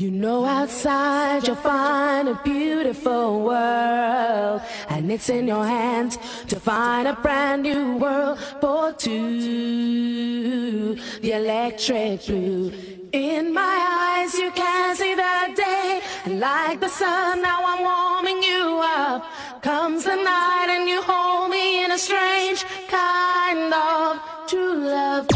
You know outside you'll find a beautiful world And it's in your hands to find a brand new world for two. The electric blue. In my eyes you can see the day And like the sun now I'm warming you up. Comes the night and you hold me in a strange kind of true love.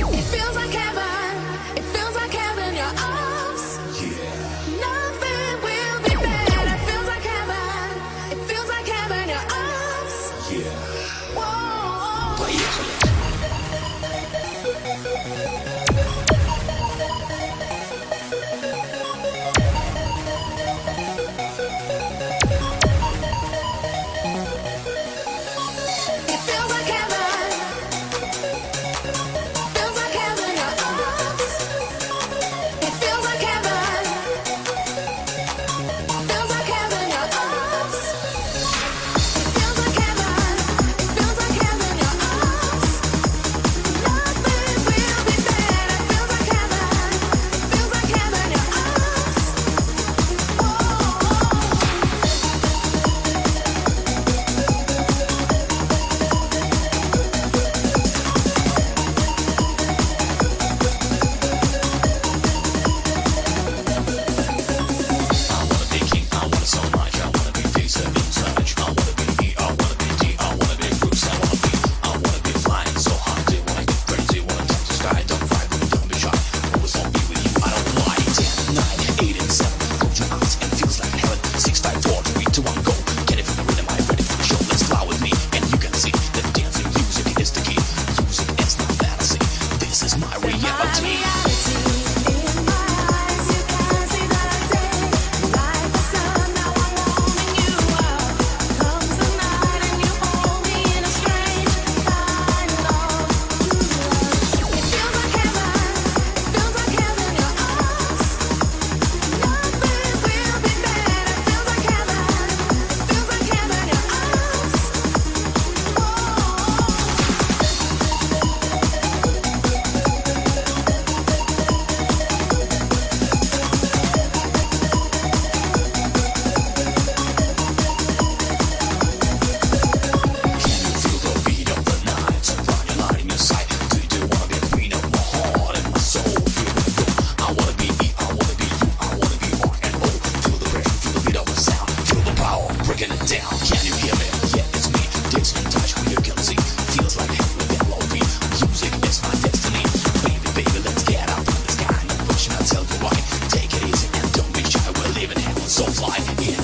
so fly in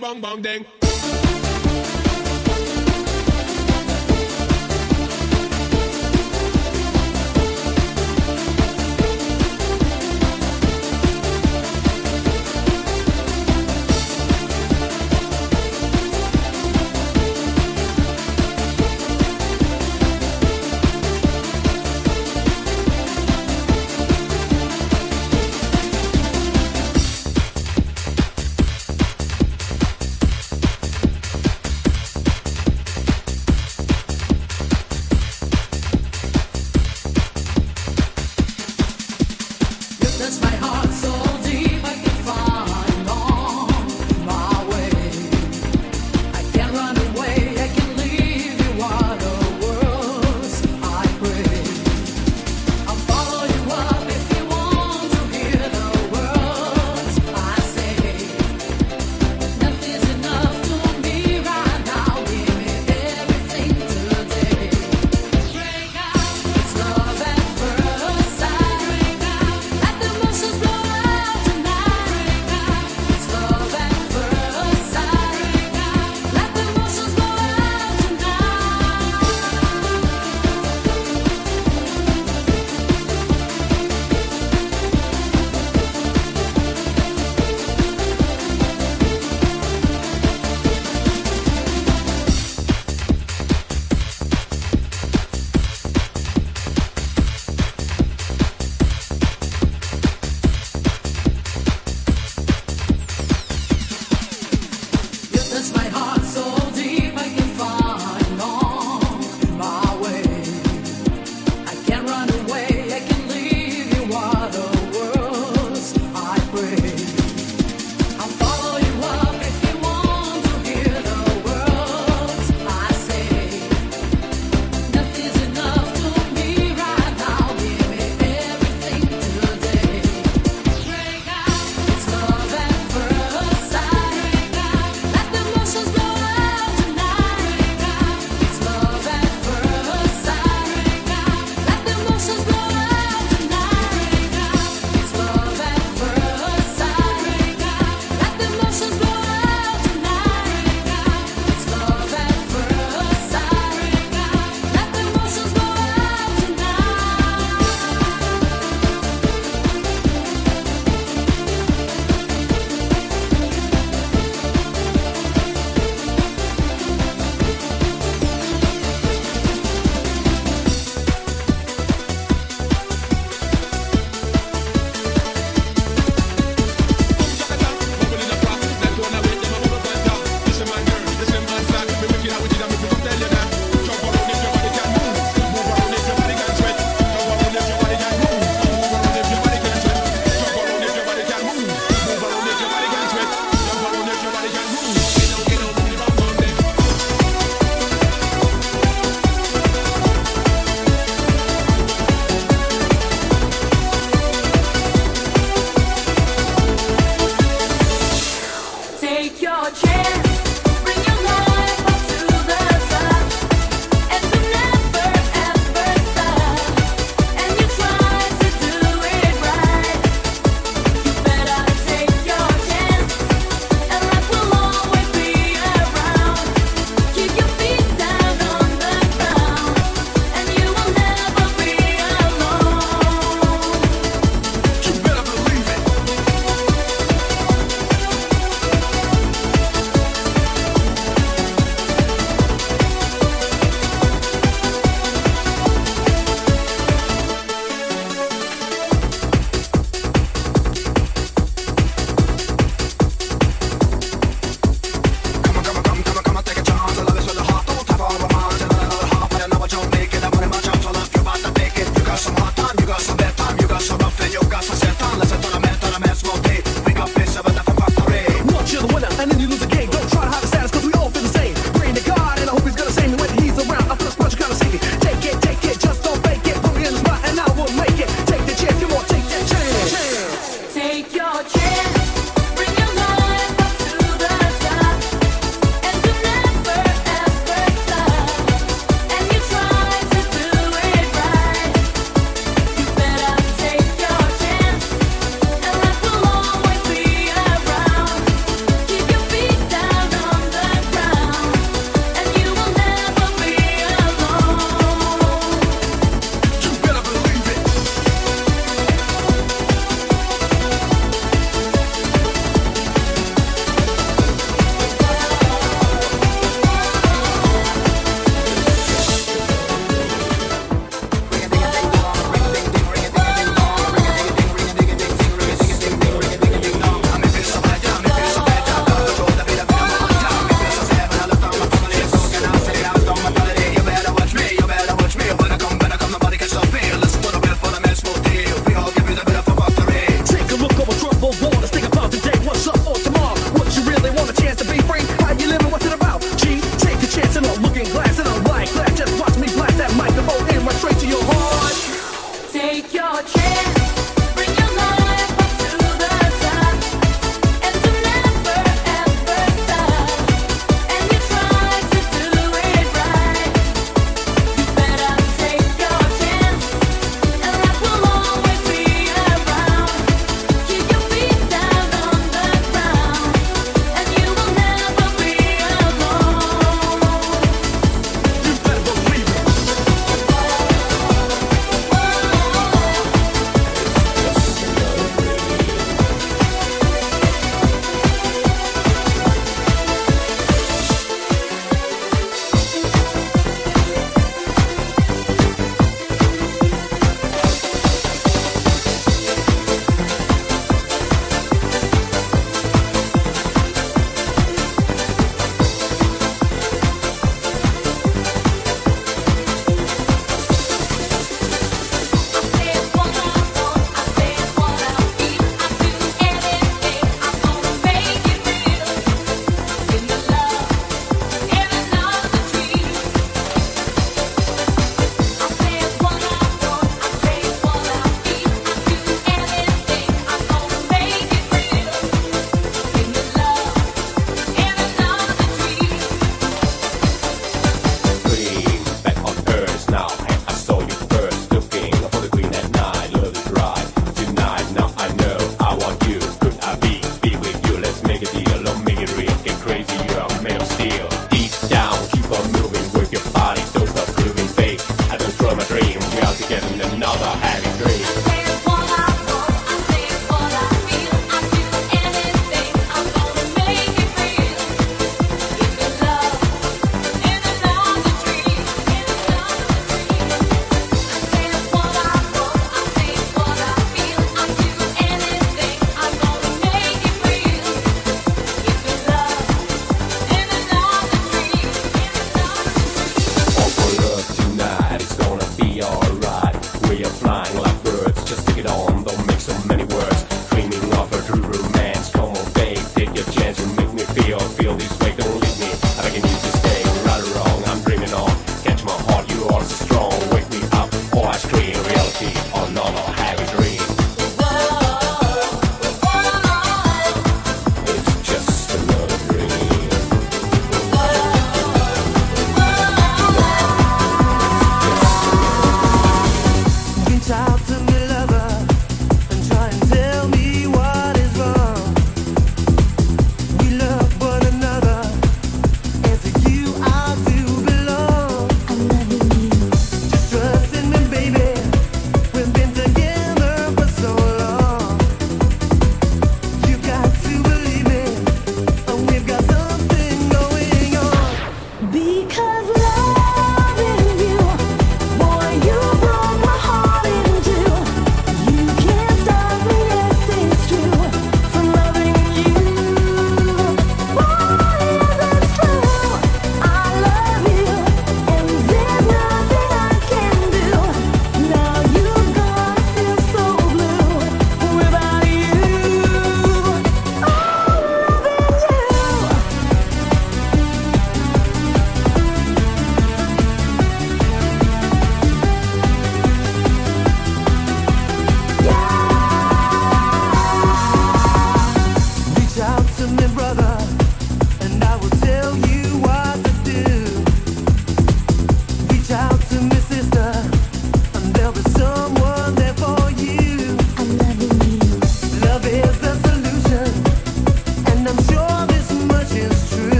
bong bong ding.